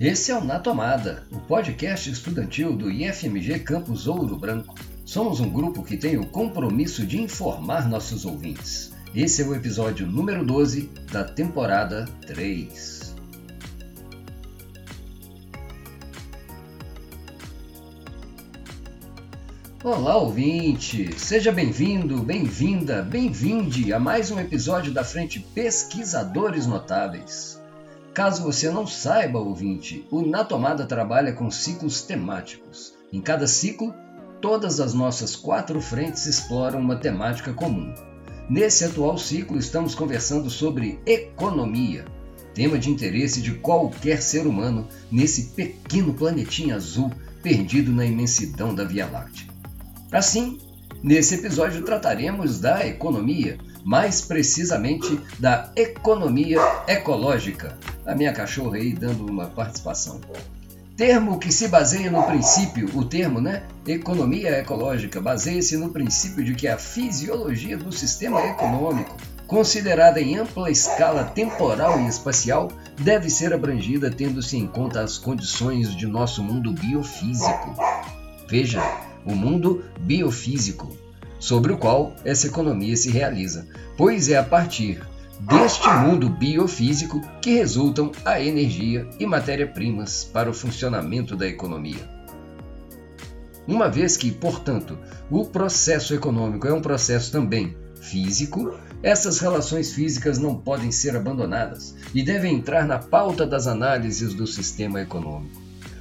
Esse é o Na Tomada, o podcast estudantil do IFMG Campus Ouro Branco. Somos um grupo que tem o compromisso de informar nossos ouvintes. Esse é o episódio número 12 da temporada 3. Olá, ouvinte! Seja bem-vindo, bem-vinda, bem-vinde a mais um episódio da Frente Pesquisadores Notáveis. Caso você não saiba, ouvinte, o Na Tomada trabalha com ciclos temáticos. Em cada ciclo, todas as nossas quatro frentes exploram uma temática comum. Nesse atual ciclo, estamos conversando sobre economia, tema de interesse de qualquer ser humano nesse pequeno planetinha azul perdido na imensidão da Via Láctea. Assim, nesse episódio trataremos da economia, mais precisamente da economia ecológica. A minha cachorra aí dando uma participação. Termo que se baseia no princípio, o termo, né? Economia ecológica, baseia-se no princípio de que a fisiologia do sistema econômico, considerada em ampla escala temporal e espacial, deve ser abrangida tendo-se em conta as condições de nosso mundo biofísico. Veja, o mundo biofísico, sobre o qual essa economia se realiza, pois é a partir deste mundo biofísico que resultam a energia e matéria-primas para o funcionamento da economia. Uma vez que, portanto, o processo econômico é um processo também físico, essas relações físicas não podem ser abandonadas e devem entrar na pauta das análises do sistema econômico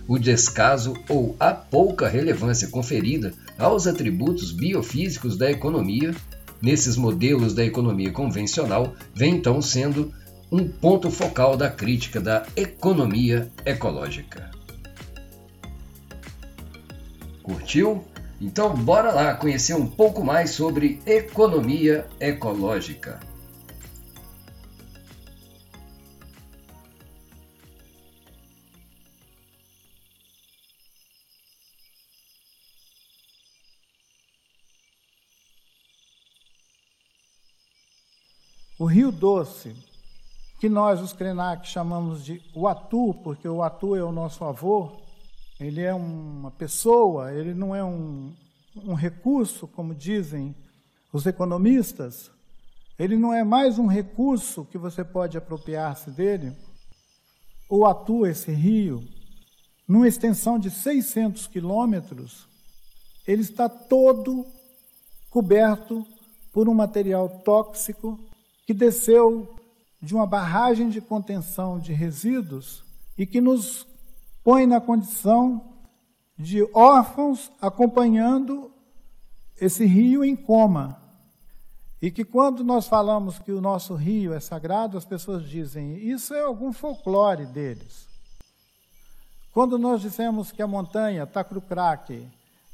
o descaso ou a pouca relevância conferida aos atributos biofísicos da economia, nesses modelos da economia convencional, vem então sendo um ponto focal da crítica da economia ecológica. Curtiu? Então bora lá conhecer um pouco mais sobre economia ecológica. O Rio Doce, que nós, os Krenak, chamamos de Uatu, porque o Uatu é o nosso avô, ele é uma pessoa, ele não é um, um recurso, como dizem os economistas, ele não é mais um recurso que você pode apropriar-se dele. O Atu, esse rio, numa extensão de 600 quilômetros, ele está todo coberto por um material tóxico que desceu de uma barragem de contenção de resíduos e que nos põe na condição de órfãos acompanhando esse rio em coma. E que quando nós falamos que o nosso rio é sagrado, as pessoas dizem, isso é algum folclore deles. Quando nós dissemos que a montanha, Tacrucraque,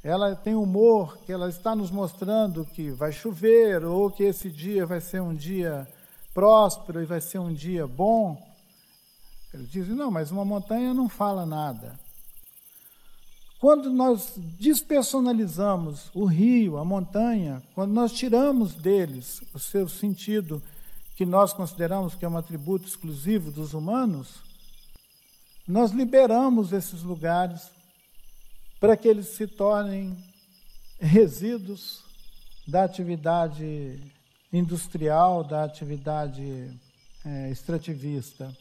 ela tem humor, que ela está nos mostrando que vai chover ou que esse dia vai ser um dia próspero e vai ser um dia bom. Ele diz: não, mas uma montanha não fala nada. Quando nós despersonalizamos o rio, a montanha, quando nós tiramos deles o seu sentido que nós consideramos que é um atributo exclusivo dos humanos, nós liberamos esses lugares para que eles se tornem resíduos da atividade industrial, da atividade é, extrativista.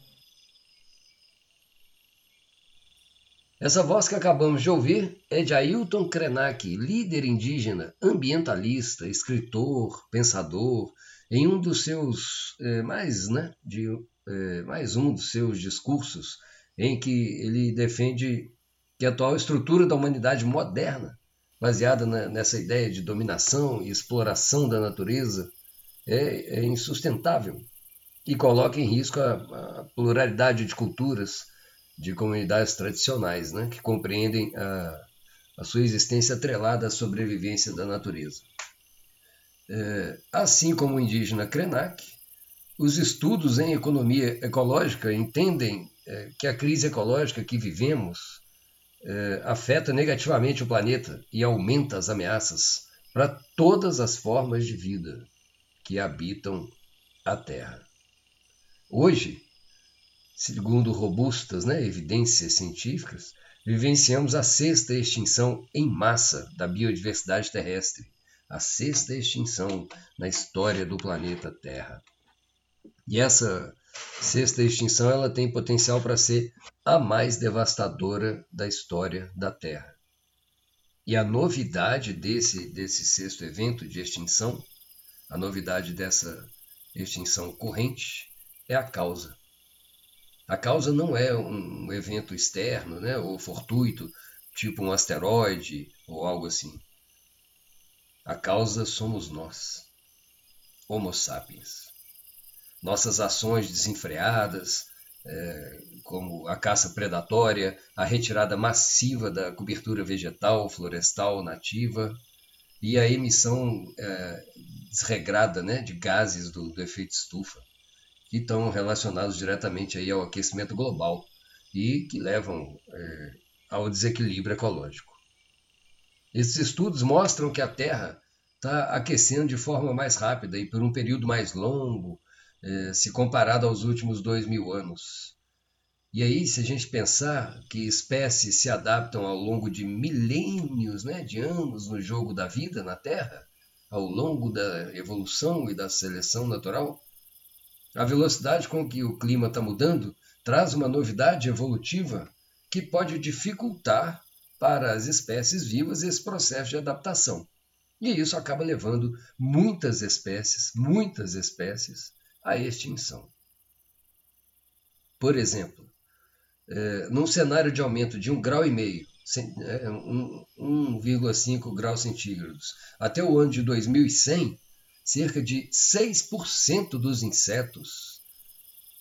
Essa voz que acabamos de ouvir é de Ailton Krenak, líder indígena, ambientalista, escritor, pensador, em um dos seus é, mais, né, de, é, mais um dos seus discursos em que ele defende que a atual estrutura da humanidade moderna, baseada na, nessa ideia de dominação e exploração da natureza, é, é insustentável e coloca em risco a, a, pluralidade de culturas de comunidades tradicionais, né, que compreendem a, a sua existência atrelada à sobrevivência da natureza. É, assim como o indígena Krenak, os estudos em economia ecológica entendem é, que a crise ecológica que vivemos é, afeta negativamente o planeta e aumenta as ameaças para todas as formas de vida, que habitam a Terra. Hoje, segundo robustas né, evidências científicas, vivenciamos a sexta extinção em massa da biodiversidade terrestre, a sexta extinção na história do planeta Terra. E essa sexta extinção ela tem potencial para ser a mais devastadora da história da Terra. E a novidade desse, desse sexto evento de extinção, a novidade dessa extinção corrente, é a causa. A causa não é um evento externo, né, ou fortuito, tipo um asteroide ou algo assim. A causa somos nós, Homo sapiens. Nossas ações desenfreadas, é, como a caça predatória, a retirada massiva da cobertura vegetal, florestal nativa e a emissão é, desregrada né, de gases do, do efeito estufa que estão relacionados diretamente aí ao aquecimento global e que levam é, ao desequilíbrio ecológico. Esses estudos mostram que a Terra está aquecendo de forma mais rápida e por um período mais longo, se comparado aos últimos dois mil anos. E aí, se a gente pensar que espécies se adaptam ao longo de milênios né, de anos no jogo da vida na Terra, ao longo da evolução e da seleção natural, a velocidade com que o clima está mudando traz uma novidade evolutiva que pode dificultar para as espécies vivas esse processo de adaptação. E isso acaba levando muitas espécies, muitas espécies, à extinção. Por exemplo, é, num cenário de aumento de 1,5 grau, e meio, 1,5 é, graus centígrados, até o ano de 2100, cerca de 6% dos insetos.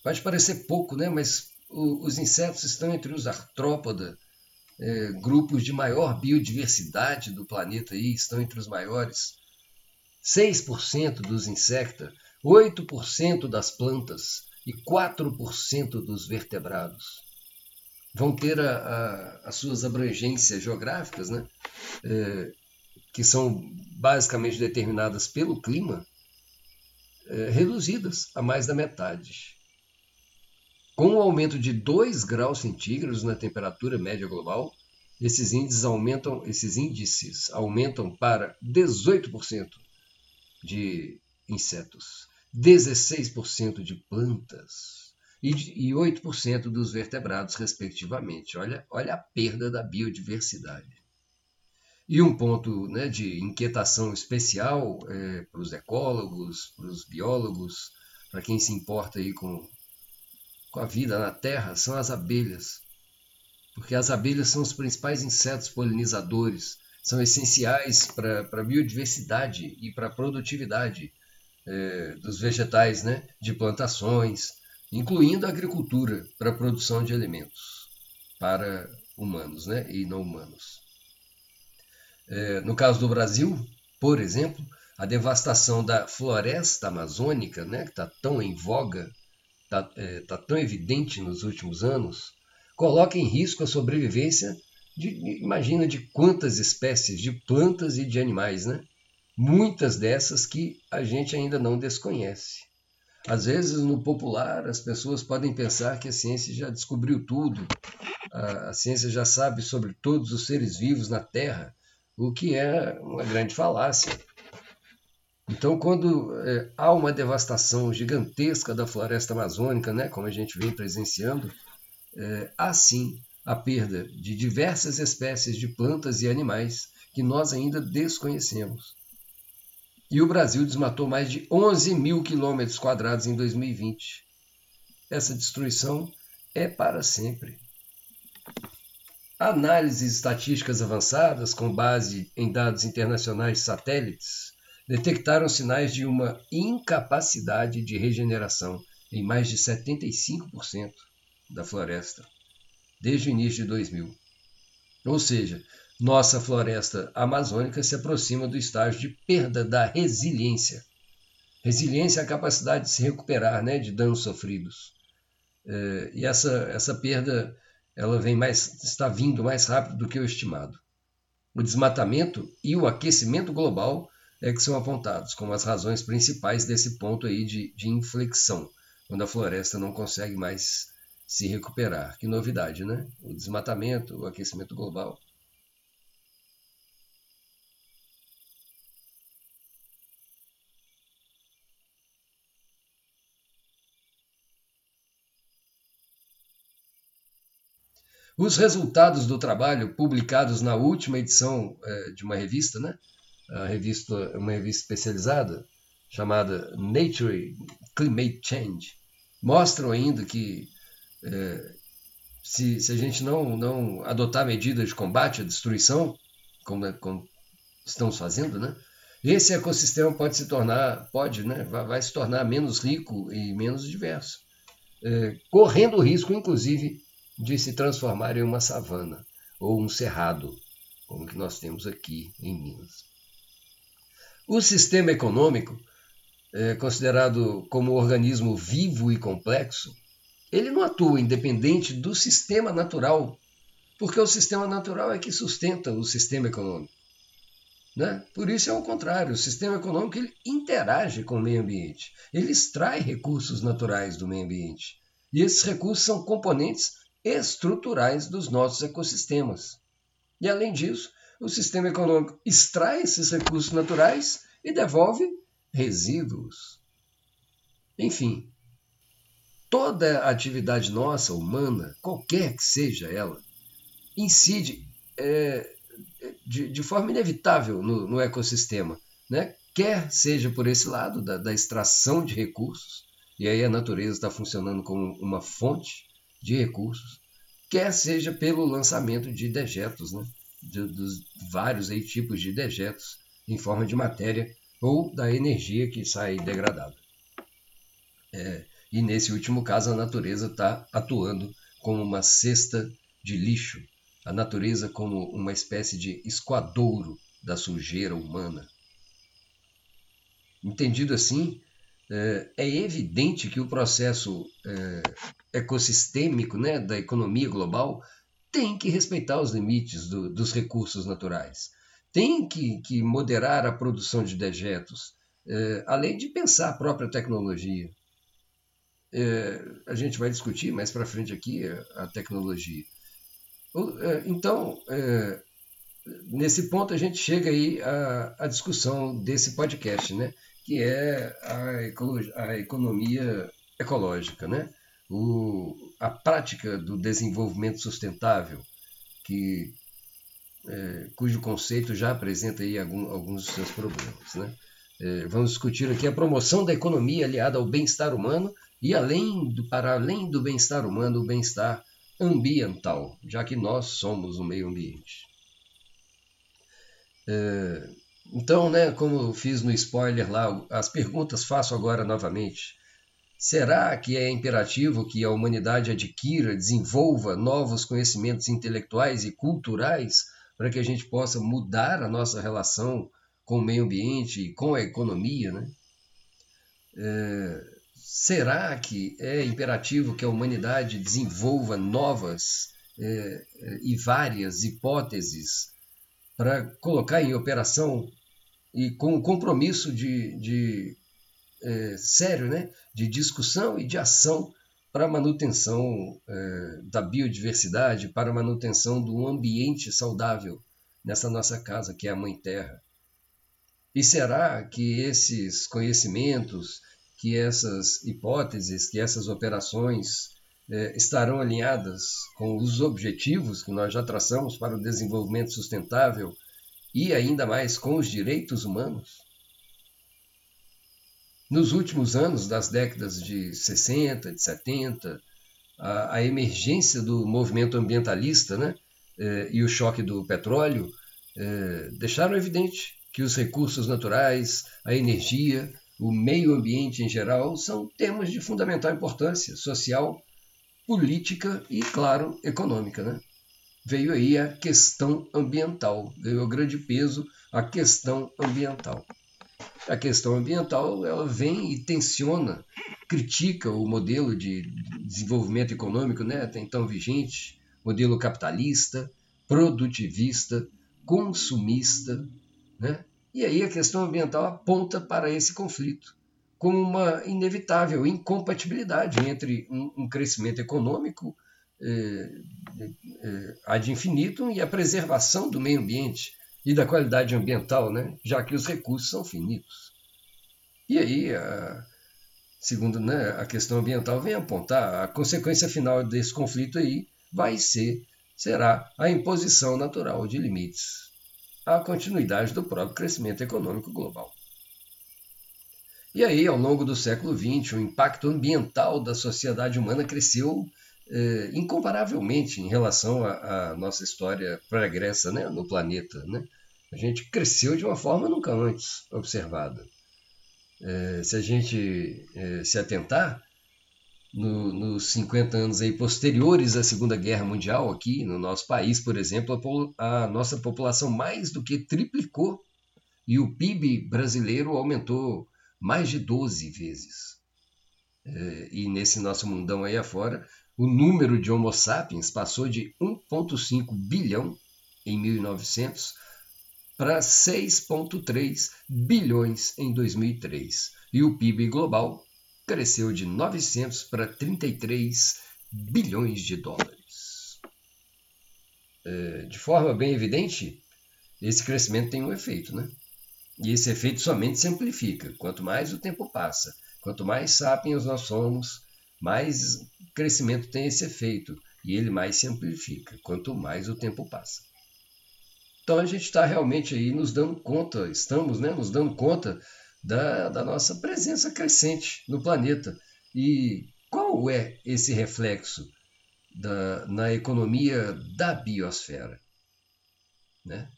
Pode parecer pouco, né? mas o, os insetos estão entre os artrópoda, é, grupos de maior biodiversidade do planeta, aí, estão entre os maiores. 6% dos insectos, 8% das plantas e 4% dos vertebrados vão ter a, a, as suas abrangências geográficas, né? É, que são basicamente determinadas pelo clima, é, reduzidas a mais da metade. Com o aumento de 2 graus centígrados na temperatura média global, esses índices aumentam, esses índices aumentam para 18% de insetos, 16% de plantas e 8% dos vertebrados, respectivamente. Olha, olha a perda da biodiversidade. E um ponto né, de inquietação especial é, para os ecólogos, para os biólogos, para quem se importa aí com, com a vida na Terra, são as abelhas. Porque as abelhas são os principais insetos polinizadores, são essenciais para a biodiversidade e para a produtividade é, dos vegetais, né, de plantações, incluindo a agricultura para a produção de alimentos para humanos né, e não humanos. É, no caso do Brasil, por exemplo, a devastação da floresta amazônica, né, que está tão em voga, está é, tá tão evidente nos últimos anos, coloca em risco a sobrevivência de, imagina, de quantas espécies de plantas e de animais, né? Muitas dessas que a gente ainda não desconhece. Às vezes, no popular, as pessoas podem pensar que a ciência já descobriu tudo, a, a ciência já sabe sobre todos os seres vivos na Terra, o que é uma grande falácia. Então, quando é, há uma devastação gigantesca da floresta amazônica, né, como a gente vem presenciando, é, há sim a perda de diversas espécies de plantas e animais que nós ainda desconhecemos. E o Brasil desmatou mais de 11 mil quilômetros quadrados em 2020. Essa destruição é para sempre. Análises estatísticas avançadas, com base em dados internacionais satélites, detectaram sinais de uma incapacidade de regeneração em mais de 75% da floresta, desde o início de 2000. Ou seja, nossa floresta amazônica se aproxima do estágio de perda da resiliência. Resiliência é a capacidade de se recuperar né, de danos sofridos. É, e essa, essa perda ela vem mais, está vindo mais rápido do que o estimado. O desmatamento e o aquecimento global é que são apontados como as razões principais desse ponto aí de, de inflexão, quando a floresta não consegue mais se recuperar. Que novidade, né? O desmatamento, o aquecimento global. Os resultados do trabalho publicados na última edição é, de uma revista, né? A revista, uma revista especializada chamada Nature Climate Change, mostram ainda que é, se, se, a gente não, não adotar medidas de combate à destruição, como, como estamos fazendo, né? esse ecossistema pode se tornar, pode, né? vai, vai se tornar menos rico e menos diverso, é, correndo o risco, inclusive, de se transformar em uma savana ou um cerrado, como que nós temos aqui em Minas. O sistema econômico, é, considerado como organismo vivo e complexo, ele não atua independente do sistema natural, porque o sistema natural é que sustenta o sistema econômico. Né? Por isso é o contrário, o sistema econômico ele interage com o meio ambiente, ele extrai recursos naturais do meio ambiente. E esses recursos são componentes estruturais dos nossos ecossistemas. E além disso, o sistema econômico extrai esses recursos naturais e devolve resíduos. Enfim, toda atividade nossa, humana, qualquer que seja ela, incide é, de, de, forma inevitável no, no, ecossistema, né? quer seja por esse lado da, da extração de recursos, e aí a natureza está funcionando como uma fonte, de recursos, quer seja pelo lançamento de dejetos, né? De, dos vários aí tipos de dejetos em forma de matéria ou da energia que sai degradada. É, e nesse último caso, a natureza está atuando como uma cesta de lixo, a natureza como uma espécie de esquadouro da sujeira humana. Entendido assim, é, é evidente que o processo é, ecossistêmico né, da economia global tem que respeitar os limites do, dos recursos naturais, tem que, que, moderar a produção de dejetos, é, além de pensar a própria tecnologia. A gente vai discutir mais para frente aqui a, tecnologia. Então, nesse ponto a gente chega aí à, à discussão desse podcast, né? Que é a, a economia ecológica, né? O, a prática do desenvolvimento sustentável, que, é, cujo conceito já apresenta aí algum, alguns dos seus problemas. Né? É, vamos discutir aqui a promoção da economia aliada ao bem-estar humano e além do, para além do bem-estar humano, o bem-estar ambiental, já que nós somos o meio ambiente. É, então, né, como eu fiz no spoiler lá, as perguntas faço agora novamente. Será que é imperativo que a humanidade adquira, desenvolva novos conhecimentos intelectuais e culturais para que a gente possa mudar a nossa relação com o meio ambiente e com a economia? Né? É, será que é imperativo que a humanidade desenvolva novas é, e várias hipóteses para colocar em operação e com o compromisso de, de é, sério, né, de discussão e de ação para a manutenção é, da biodiversidade, para a manutenção do ambiente saudável nessa nossa casa que é a Mãe Terra. E será que esses conhecimentos, que essas hipóteses, que essas operações é, estarão alinhadas com os objetivos que nós já traçamos para o desenvolvimento sustentável e ainda mais com os direitos humanos? Nos últimos anos, das décadas de 60, de 70, a, a emergência do movimento ambientalista né, eh, e o choque do petróleo eh, deixaram evidente que os recursos naturais, a energia, o meio ambiente em geral são temas de fundamental importância social, política e, claro, econômica. Né? Veio aí a questão ambiental, veio a grande peso a questão ambiental. A questão ambiental ela vem e tensiona, critica o modelo de desenvolvimento econômico né, até então vigente, modelo capitalista, produtivista, consumista. Né? E aí a questão ambiental aponta para esse conflito com uma inevitável incompatibilidade entre um, crescimento econômico ad infinitum e a preservação do meio ambiente e da qualidade ambiental, né? já que os recursos são finitos. E aí, a, segundo né, a questão ambiental, vem apontar a consequência final desse conflito aí vai ser, será a imposição natural de limites à continuidade do próprio crescimento econômico global. E aí, ao longo do século XX, o impacto ambiental da sociedade humana cresceu é, incomparavelmente em relação à, nossa história pregressa né, no planeta. Né? A gente cresceu de uma forma nunca antes observada. É, se a gente é, se atentar, no, nos 50 anos aí posteriores à Segunda Guerra Mundial, aqui no nosso país, por exemplo, a, a nossa população mais do que triplicou e o PIB brasileiro aumentou mais de 12 vezes. E nesse nosso mundão aí afora, o número de Homo sapiens passou de 1,5 bilhão em 1900 para 6,3 bilhões em 2003. E o PIB global cresceu de 900 para 33 bilhões de dólares. É, de forma bem evidente, esse crescimento tem um efeito, né? E esse efeito somente se amplifica. Quanto mais o tempo passa, quanto mais sapiens nós somos, mais crescimento tem esse efeito. E ele mais se amplifica, quanto mais o tempo passa. Então a gente está realmente aí nos dando conta, estamos né, nos dando conta da, da nossa presença crescente no planeta. E qual é esse reflexo da, na economia da biosfera? Né?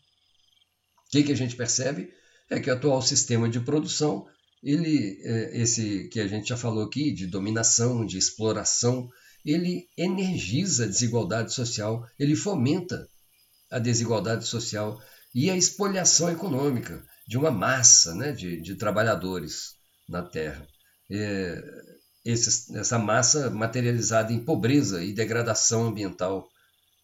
O que, que a gente percebe? É que o atual sistema de produção, ele, é, esse que a gente já falou aqui, de dominação, de exploração, ele energiza a desigualdade social, ele fomenta a desigualdade social e a espoliação econômica de uma massa né, de, de trabalhadores na Terra. É, esse, essa massa materializada em pobreza e degradação ambiental.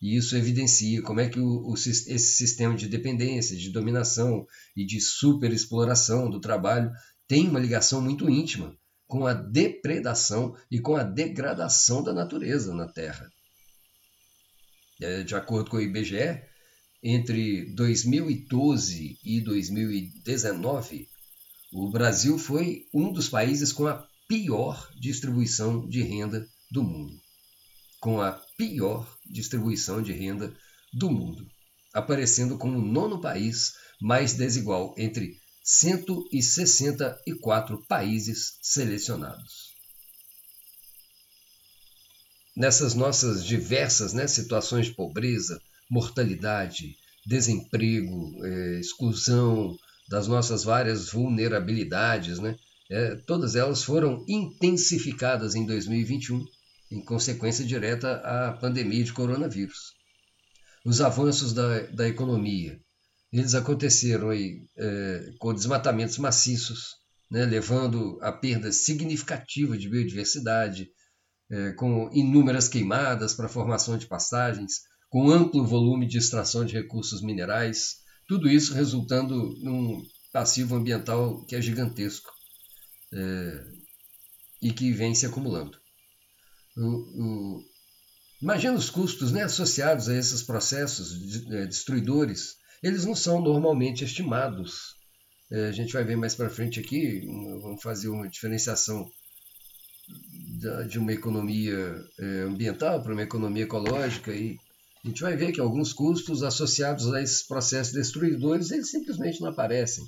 E isso evidencia como é que o, o, esse sistema de dependência, de dominação e de superexploração do trabalho tem uma ligação muito íntima com a depredação e com a degradação da natureza na Terra. É, de acordo com o IBGE, entre 2012 e 2019, o Brasil foi um dos países com a pior distribuição de renda do mundo. Com a pior distribuição de renda do mundo, aparecendo como o nono país mais desigual entre 164 países selecionados. Nessas nossas diversas né, situações de pobreza, mortalidade, desemprego, é, exclusão, das nossas várias vulnerabilidades, né? É, todas elas foram intensificadas em 2021, em consequência direta à pandemia de coronavírus. Os avanços da, da economia, eles aconteceram aí, é, com desmatamentos maciços, né, levando a perda significativa de biodiversidade, é, com inúmeras queimadas para formação de passagens, com amplo volume de extração de recursos minerais, tudo isso resultando num passivo ambiental que é gigantesco é, e que vem se acumulando. O, o, imagina os custos né, associados a esses processos de, é, destruidores, eles não são normalmente estimados. É, a gente vai ver mais para frente aqui, vamos fazer uma diferenciação da, de uma economia é, ambiental para uma economia ecológica e a gente vai ver que alguns custos associados a esses processos destruidores eles simplesmente não aparecem.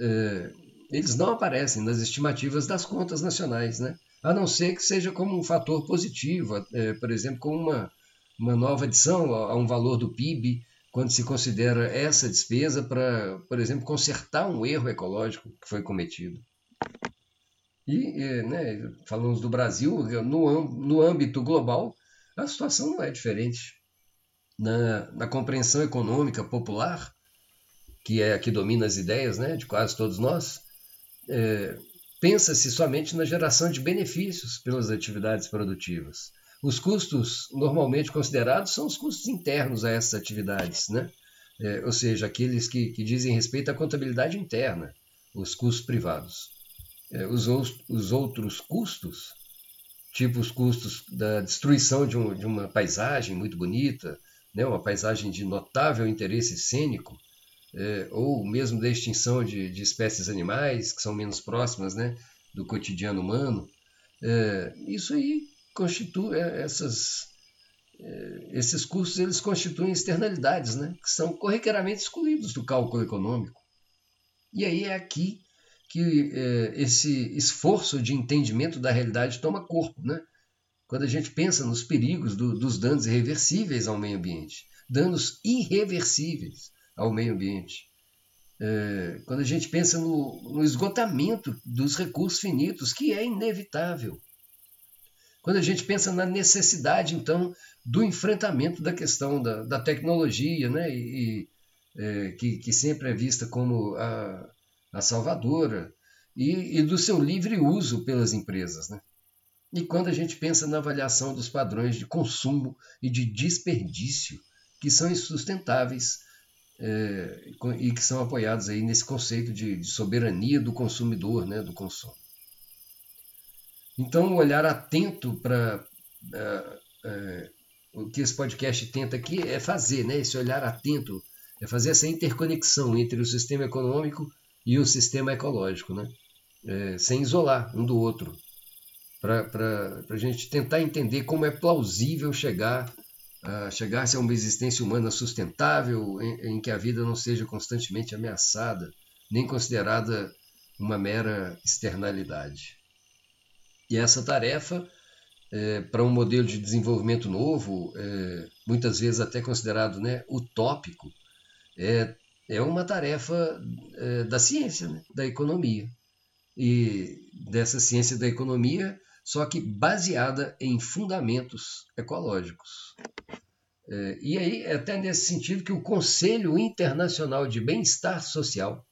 É, eles não aparecem nas estimativas das contas nacionais, né? a não ser que seja como um fator positivo, é, por exemplo, como uma, uma nova adição a, a um valor do PIB, quando se considera essa despesa para, por exemplo, consertar um erro ecológico que foi cometido. E, né, falamos do Brasil, no, no âmbito global, a situação não é diferente na, na compreensão econômica popular, que é a que domina as ideias né, de quase todos nós, é, pensa-se somente na geração de benefícios pelas atividades produtivas. Os custos normalmente considerados são os custos internos a essas atividades, né? É, ou seja, aqueles que, que dizem respeito à contabilidade interna, os custos privados. é, os, os outros custos, tipo os custos da destruição de, um, de uma paisagem muito bonita, né, uma paisagem de notável interesse cênico, é, ou mesmo da extinção de, de, espécies animais que são menos próximas né, do cotidiano humano, é, isso aí constitui é, essas, é, esses custos eles constituem externalidades, né, que são corriqueiramente excluídos do cálculo econômico. E aí é aqui que é, esse esforço de entendimento da realidade toma corpo, né? Quando a gente pensa nos perigos do, dos danos irreversíveis ao meio ambiente, danos irreversíveis ao meio ambiente. É, quando a gente pensa no, no esgotamento dos recursos finitos, que é inevitável. Quando a gente pensa na necessidade, então, do enfrentamento da questão da, da tecnologia, né? E, é, que, que, sempre é vista como a, a salvadora, e, e, do seu livre uso pelas empresas. Né? E quando a gente pensa na avaliação dos padrões de consumo e de desperdício, que são insustentáveis é, e que são apoiados aí nesse conceito de, de soberania do consumidor, né, do consumo. Então, o olhar atento para é, é, o que esse podcast tenta aqui é fazer, né, esse olhar atento, é fazer essa interconexão entre o sistema econômico e o sistema ecológico, né, é, sem isolar um do outro, para a gente tentar entender como é plausível chegar a chegar-se a uma existência humana sustentável, em, em, que a vida não seja constantemente ameaçada, nem considerada uma mera externalidade. E essa tarefa, é, para um modelo de desenvolvimento novo, é, muitas vezes até considerado né, utópico, é, é uma tarefa é, da ciência, né, da economia. E dessa ciência da economia só que baseada em fundamentos ecológicos. É, e aí é até nesse sentido que o Conselho Internacional de Bem-Estar Social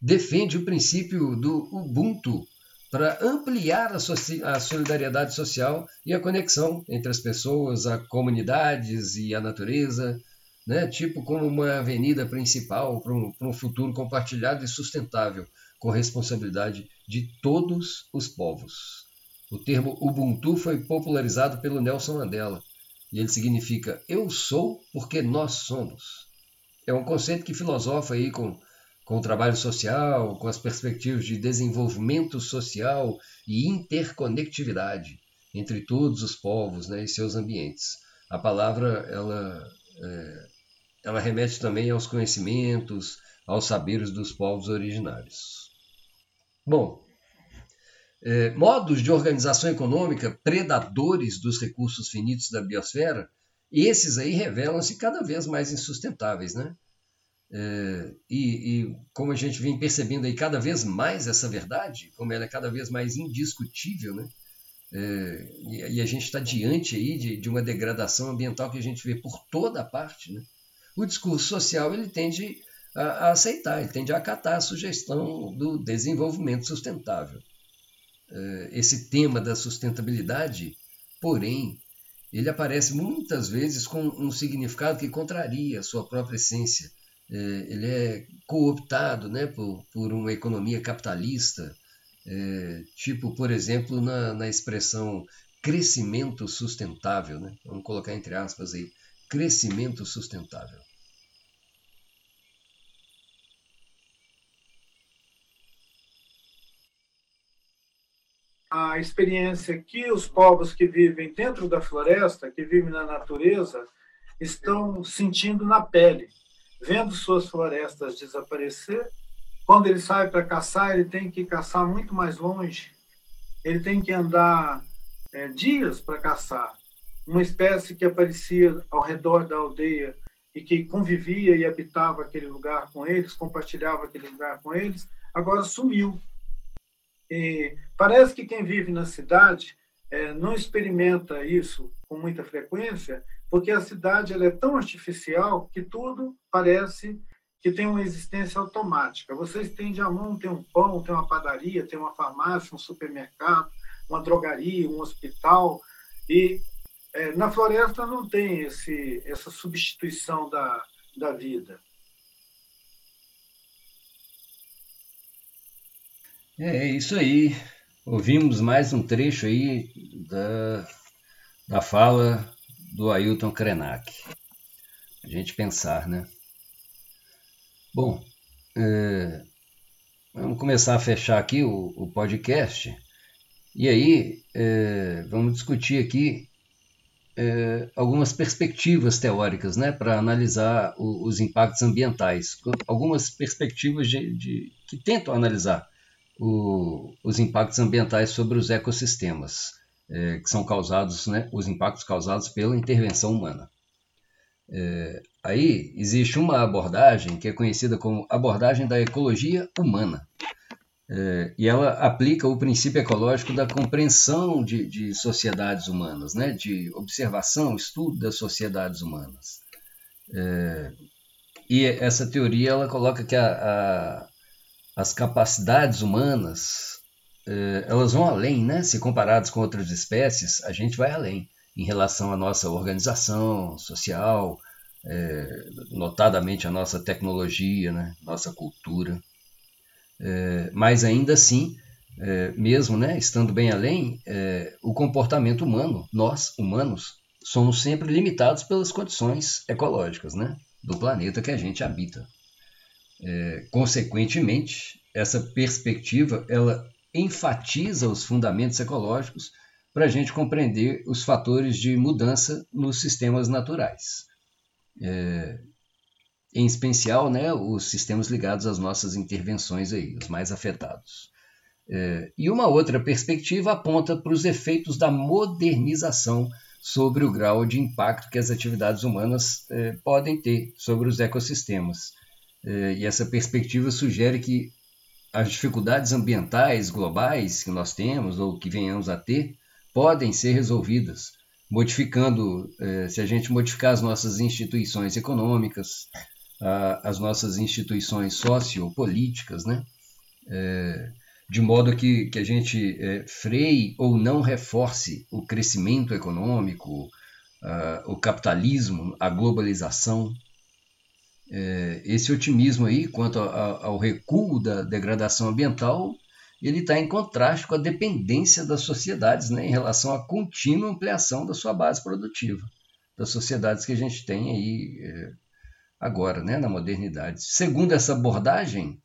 defende o princípio do Ubuntu para ampliar a, a solidariedade social e a conexão entre as pessoas, as comunidades e a natureza, né? tipo como uma avenida principal para um, para um futuro compartilhado e sustentável, com responsabilidade de todos os povos. O termo Ubuntu foi popularizado pelo Nelson Mandela e ele significa eu sou porque nós somos. É um conceito que filosofa aí com, com o trabalho social, com as perspectivas de desenvolvimento social e interconectividade entre todos os povos né, e seus ambientes. A palavra ela, é, ela remete também aos conhecimentos, aos saberes dos povos originários. Bom, é, modos de organização econômica predadores dos recursos finitos da biosfera, esses aí revelam-se cada vez mais insustentáveis, né? É, e, e, como a gente vem percebendo aí cada vez mais essa verdade, como ela é cada vez mais indiscutível, né? É, e, e, a gente está diante aí de, de, uma degradação ambiental que a gente vê por toda parte, né? O discurso social ele tende a, a aceitar, ele tende a acatar a sugestão do desenvolvimento sustentável. Eh, esse tema da sustentabilidade, porém, ele aparece muitas vezes com um significado que contraria a sua própria essência. Eh, ele é cooptado né, por, por uma economia capitalista, é, tipo, por exemplo, na, na expressão crescimento sustentável. Né? Vamos colocar entre aspas aí, crescimento sustentável. a experiência que os povos que vivem dentro da floresta, que vivem na natureza, estão sentindo na pele, vendo suas florestas desaparecer. Quando ele sai para caçar, ele tem que caçar muito mais longe, ele tem que andar é, dias para caçar. Uma espécie que aparecia ao redor da aldeia e que convivia e habitava aquele lugar com eles, compartilhava aquele lugar com eles, agora sumiu e parece que quem vive na cidade é, não experimenta isso com muita frequência, porque a cidade ela é tão artificial que tudo parece que tem uma existência automática. Você estende a mão, tem um pão, tem uma padaria, tem uma farmácia, um supermercado, uma drogaria, um hospital. E é, na floresta não tem esse, essa substituição da, da vida. É isso aí. Ouvimos mais um trecho aí da, da fala do Ailton Krenak. A gente pensar, né? Bom, é, vamos começar a fechar aqui o, o podcast. E aí, é, vamos discutir aqui é, algumas perspectivas teóricas né, para analisar o, os impactos ambientais. Algumas perspectivas de, de que tentam analisar o, os impactos ambientais sobre os ecossistemas, é, que são causados, né, os impactos causados pela intervenção humana. É, aí existe uma abordagem que é conhecida como abordagem da ecologia humana. É, e ela aplica o princípio ecológico da compreensão de, de, sociedades humanas, né? de observação, estudo das sociedades humanas. É, e essa teoria ela coloca que a, a, as capacidades humanas elas vão além, né? se comparadas com outras espécies, a gente vai além em relação à nossa organização social, é, notadamente a nossa tecnologia, né? nossa cultura. É, mas ainda assim, é, mesmo né, estando bem além, o comportamento humano, nós humanos, somos sempre limitados pelas condições ecológicas né, do planeta que a gente habita. Consequentemente, essa perspectiva ela enfatiza os fundamentos ecológicos para a gente compreender os fatores de mudança nos sistemas naturais. É, em especial né, os sistemas ligados às nossas intervenções, aí, os mais afetados. É, e uma outra perspectiva aponta para os efeitos da modernização sobre o grau de impacto que as atividades humanas é, podem ter sobre os ecossistemas. É, e essa perspectiva sugere que as dificuldades ambientais globais que nós temos ou que venhamos a ter podem ser resolvidas modificando, é, se a gente modificar as nossas instituições econômicas, as nossas instituições sociopolíticas, né? É, de modo que, que a gente é, freie ou não reforce o crescimento econômico, o capitalismo, a globalização. É, esse otimismo aí quanto a, ao recuo da degradação ambiental, ele está em contraste com a dependência das sociedades né, em relação à contínua ampliação da sua base produtiva, das sociedades que a gente tem aí é, agora, né, na modernidade. Segundo essa abordagem,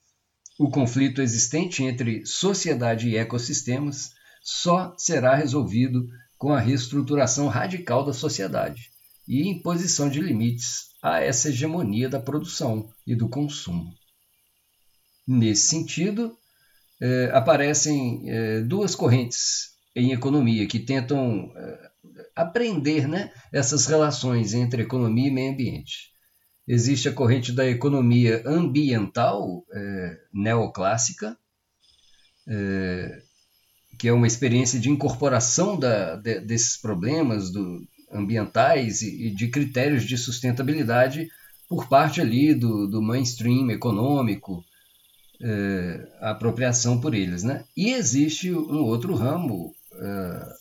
o conflito existente entre sociedade e ecossistemas só será resolvido com a reestruturação radical da sociedade e imposição de limites a essa hegemonia da produção e do consumo. Nesse sentido, eh, aparecem eh, duas correntes em economia que tentam eh, aprender né, essas relações entre economia e meio ambiente. Existe a corrente da economia ambiental neoclássica, que é uma experiência de incorporação da, de, desses problemas do, ambientais e, e, de critérios de sustentabilidade por parte ali do, do mainstream econômico, é, a apropriação por eles. Né? E existe um outro ramo, é,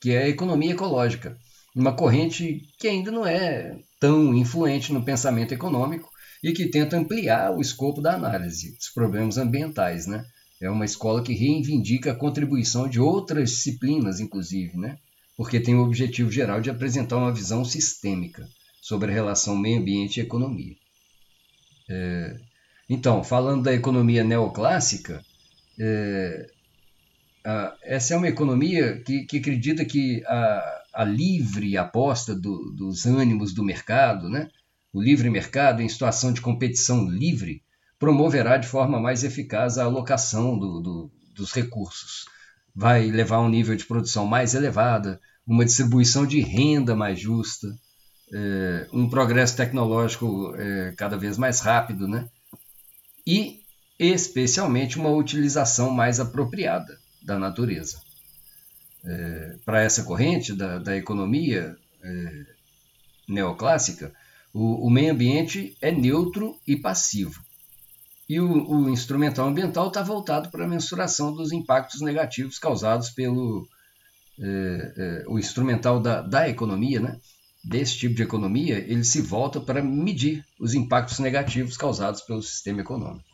que é a economia ecológica, uma corrente que ainda não é tão influente no pensamento econômico e que tenta ampliar o escopo da análise dos problemas ambientais, né? É uma escola que reivindica a contribuição de outras disciplinas, inclusive, né? Porque tem o objetivo geral de apresentar uma visão sistêmica sobre a relação meio ambiente e economia. É... Então, falando da economia neoclássica, é... a... essa é uma economia que, que acredita que a a livre aposta do, dos ânimos do mercado, né? o livre mercado em situação de competição livre, promoverá de forma mais eficaz a alocação do, do, dos recursos. Vai levar a um nível de produção mais elevada, uma distribuição de renda mais justa, é, um progresso tecnológico é, cada vez mais rápido, né? e especialmente uma utilização mais apropriada da natureza é, para essa corrente da, da economia neoclássica, o, o, meio ambiente é neutro e passivo. E o, o instrumental ambiental está voltado para a mensuração dos impactos negativos causados pelo é, é, o instrumental da, da economia, né? desse tipo de economia, ele se volta para medir os impactos negativos causados pelo sistema econômico.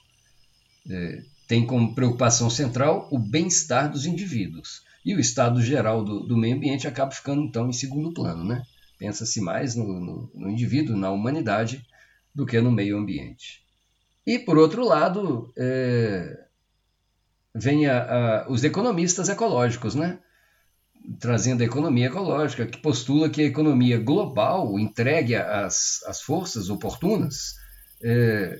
É, tem como preocupação central o bem-estar dos indivíduos. E o estado geral do, do, meio ambiente acaba ficando, então, em segundo plano. Né? Pensa-se mais no, no, no indivíduo, na humanidade, do que no meio ambiente. E, por outro lado, é, vem a, a, os economistas ecológicos, né? Trazendo a economia ecológica, que postula que a economia global, entregue às, às forças oportunas, é,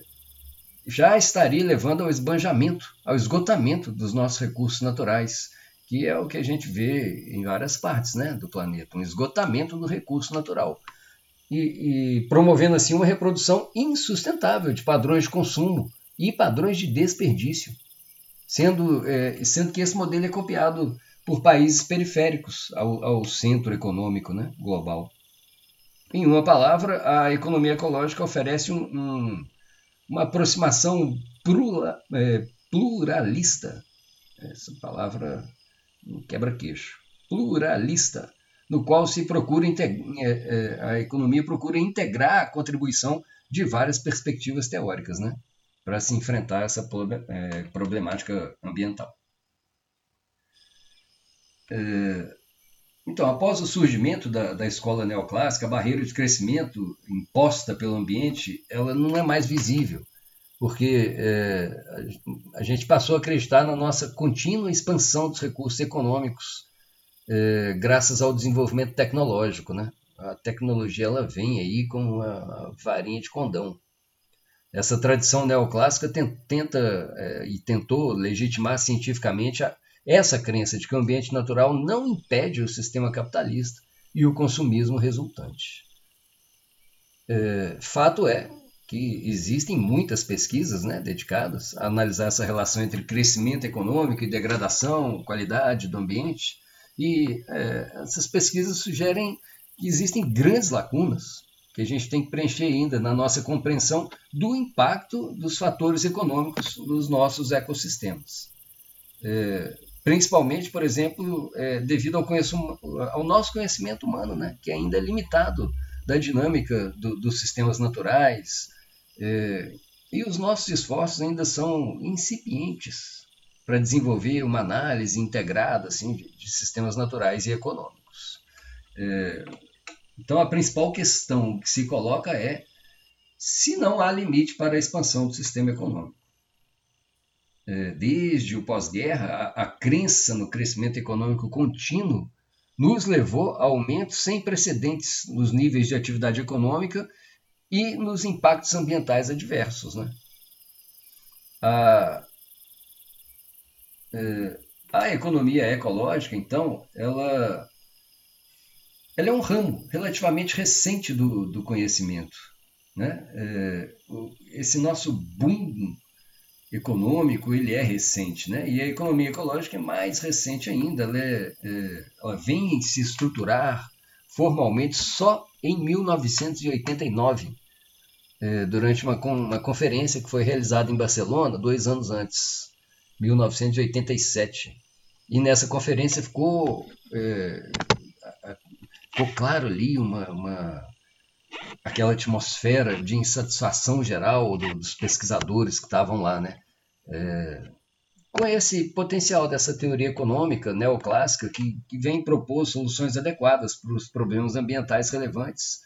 já estaria levando ao esbanjamento, ao esgotamento dos nossos recursos naturais, que é o que a gente vê em várias partes né, do planeta, um esgotamento do recurso natural. E, e promovendo assim uma reprodução insustentável de padrões de consumo e padrões de desperdício, sendo, é, sendo que esse modelo é copiado por países periféricos ao, ao centro econômico né, global. Em uma palavra, a economia ecológica oferece um, um, uma aproximação plura, é, pluralista, essa palavra quebra-queixo, pluralista, no qual se procura é, é, a economia procura integrar a contribuição de várias perspectivas teóricas, né, para se enfrentar essa é, problemática ambiental. É, então, após o surgimento da, da escola neoclássica, a barreira de crescimento imposta pelo ambiente, ela não é mais visível, porque é, a gente passou a acreditar na nossa contínua expansão dos recursos econômicos, é, graças ao desenvolvimento tecnológico, né? A tecnologia ela vem aí como uma varinha de condão. Essa tradição neoclássica tenta é, e tentou legitimar cientificamente a, essa crença de que o ambiente natural não impede o sistema capitalista e o consumismo resultante. É, fato é que existem muitas pesquisas né, dedicadas a analisar essa relação entre crescimento econômico e degradação, qualidade do ambiente, e é, essas pesquisas sugerem que existem grandes lacunas que a gente tem que preencher ainda na nossa compreensão do impacto dos fatores econômicos nos nossos ecossistemas. É, principalmente, por exemplo, é, devido ao, ao, nosso conhecimento humano, né, que ainda é limitado da dinâmica do, dos sistemas naturais, é, e os nossos esforços ainda são incipientes para desenvolver uma análise integrada assim, de, de sistemas naturais e econômicos. É, então, a principal questão que se coloca é se não há limite para a expansão do sistema econômico. É, desde o pós-guerra, a, a crença no crescimento econômico contínuo nos levou a aumentos sem precedentes nos níveis de atividade econômica e nos impactos ambientais adversos. Né? A, é, a economia ecológica, então, ela, ela é um ramo relativamente recente do, do conhecimento. Né? É, esse nosso boom econômico ele é recente, né? E a economia ecológica é mais recente ainda. Ela, é, é, ela vem se estruturar formalmente só em 1989, é, durante uma, uma conferência que foi realizada em Barcelona dois anos antes, 1987. E nessa conferência ficou, é, ficou claro ali uma, uma aquela atmosfera de insatisfação geral do, dos pesquisadores que estavam lá, né? É, com esse potencial dessa teoria econômica neoclássica que, que vem propor soluções adequadas para os problemas ambientais relevantes,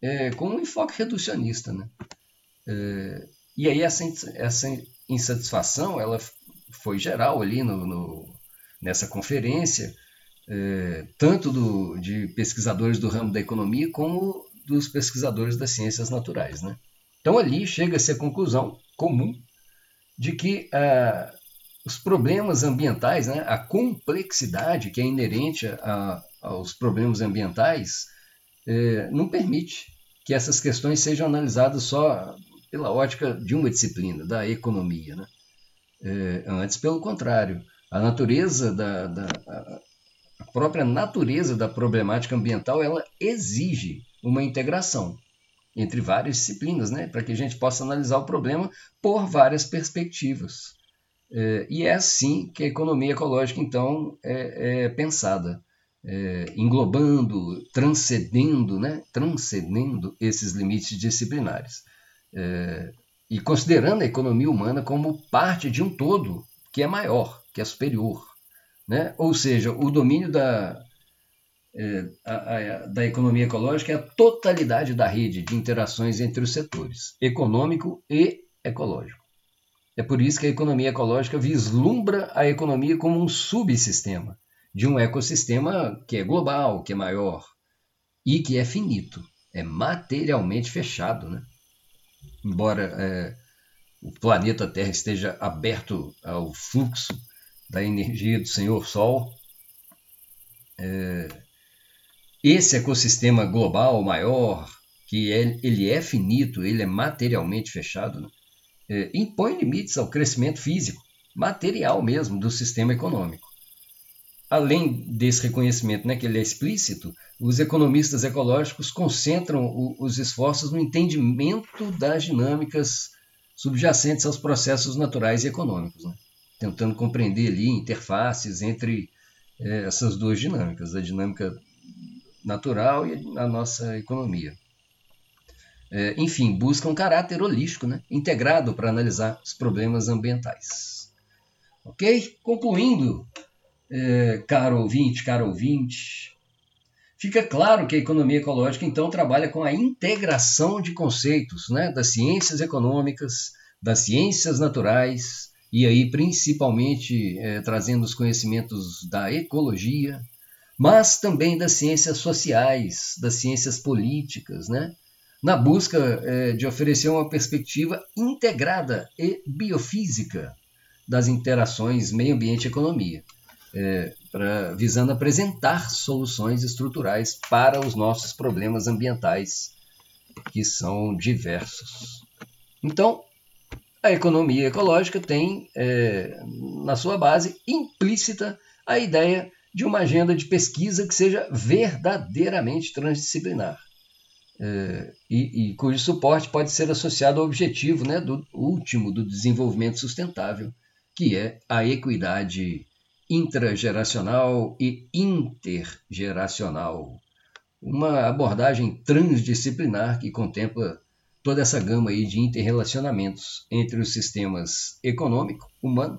é, com um enfoque reducionista, né? É, e aí essa, essa insatisfação ela foi geral ali no, no nessa conferência, é, tanto do, de pesquisadores do ramo da economia como dos pesquisadores das ciências naturais. Né? Então, ali chega-se à conclusão comum de que ah, os problemas ambientais, né, a complexidade que é inerente a, aos problemas ambientais, eh, não permite que essas questões sejam analisadas só pela ótica de uma disciplina, da economia. Né? Eh, antes, pelo contrário, a natureza da, da a própria natureza da problemática ambiental ela exige uma integração entre várias disciplinas, né, para que a gente possa analisar o problema por várias perspectivas. É, e é assim que a economia ecológica, então, é, é pensada, é, englobando, transcendendo, né, transcendendo esses limites disciplinares. É, e considerando a economia humana como parte de um todo que é maior, que é superior. Né? Ou seja, o domínio da, da economia ecológica é a totalidade da rede de interações entre os setores, econômico e ecológico. É por isso que a economia ecológica vislumbra a economia como um subsistema de um ecossistema que é global, que é maior e que é finito, é materialmente fechado. Né? Embora é, o planeta Terra esteja aberto ao fluxo da energia do Senhor Sol, é, esse ecossistema global maior, que é, ele é finito, ele é materialmente fechado, né? é, impõe limites ao crescimento físico, material mesmo, do sistema econômico. Além desse reconhecimento, né, que ele é explícito, os economistas ecológicos concentram o, os esforços no entendimento das dinâmicas subjacentes aos processos naturais e econômicos, né? tentando compreender ali interfaces entre é, essas duas dinâmicas, a dinâmica natural e a nossa economia. É, enfim, busca um caráter holístico, né? integrado para analisar os problemas ambientais. Ok? Concluindo, é, caro ouvinte, caro ouvinte, fica claro que a economia ecológica então trabalha com a integração de conceitos né? das ciências econômicas, das ciências naturais, e aí principalmente é, trazendo os conhecimentos da ecologia, mas também das ciências sociais, das ciências políticas, né? na busca é, de oferecer uma perspectiva integrada e biofísica das interações meio ambiente economia, é, pra, visando apresentar soluções estruturais para os nossos problemas ambientais, que são diversos. Então, a economia ecológica tem é, na sua base implícita a ideia de uma agenda de pesquisa que seja verdadeiramente transdisciplinar. É, e, e, cujo suporte pode ser associado ao objetivo né, do último do desenvolvimento sustentável, que é a equidade intrageracional e intergeracional. Uma abordagem transdisciplinar que contempla toda essa gama aí de interrelacionamentos entre os sistemas econômico, humano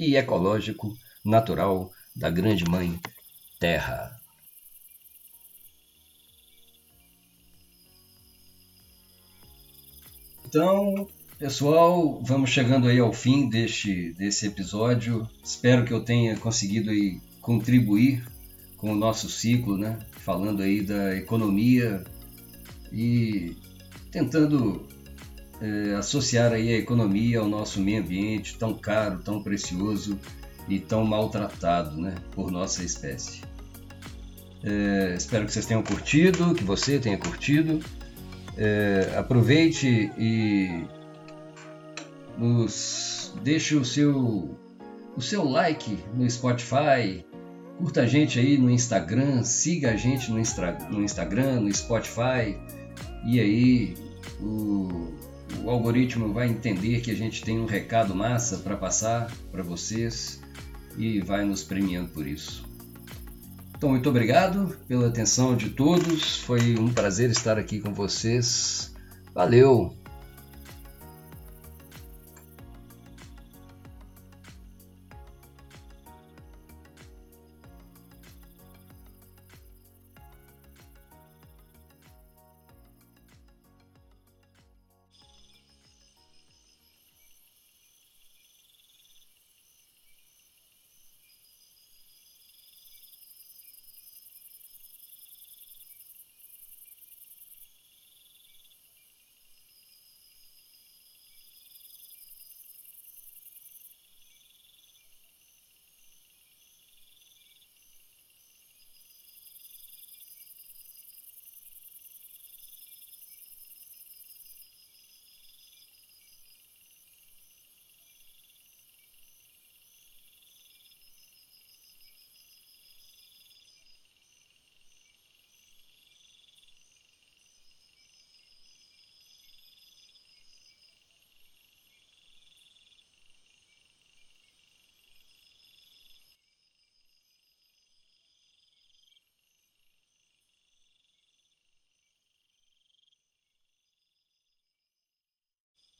e ecológico, natural, da grande mãe Terra. Então, pessoal, vamos chegando aí ao fim deste, desse episódio. Espero que eu tenha conseguido aí contribuir com o nosso ciclo, né? Falando aí da economia e tentando é, associar aí a economia ao nosso meio ambiente tão caro, tão precioso e tão maltratado né, por nossa espécie. É, espero que vocês tenham curtido, que você tenha curtido. É, aproveite e nos deixe o seu, o seu like no Spotify, curta a gente aí no Instagram, siga a gente no, no Instagram, no Spotify e aí o, o algoritmo vai entender que a gente tem um recado massa para passar para vocês e vai nos premiando por isso. Então, muito obrigado pela atenção de todos. Foi um prazer estar aqui com vocês. Valeu!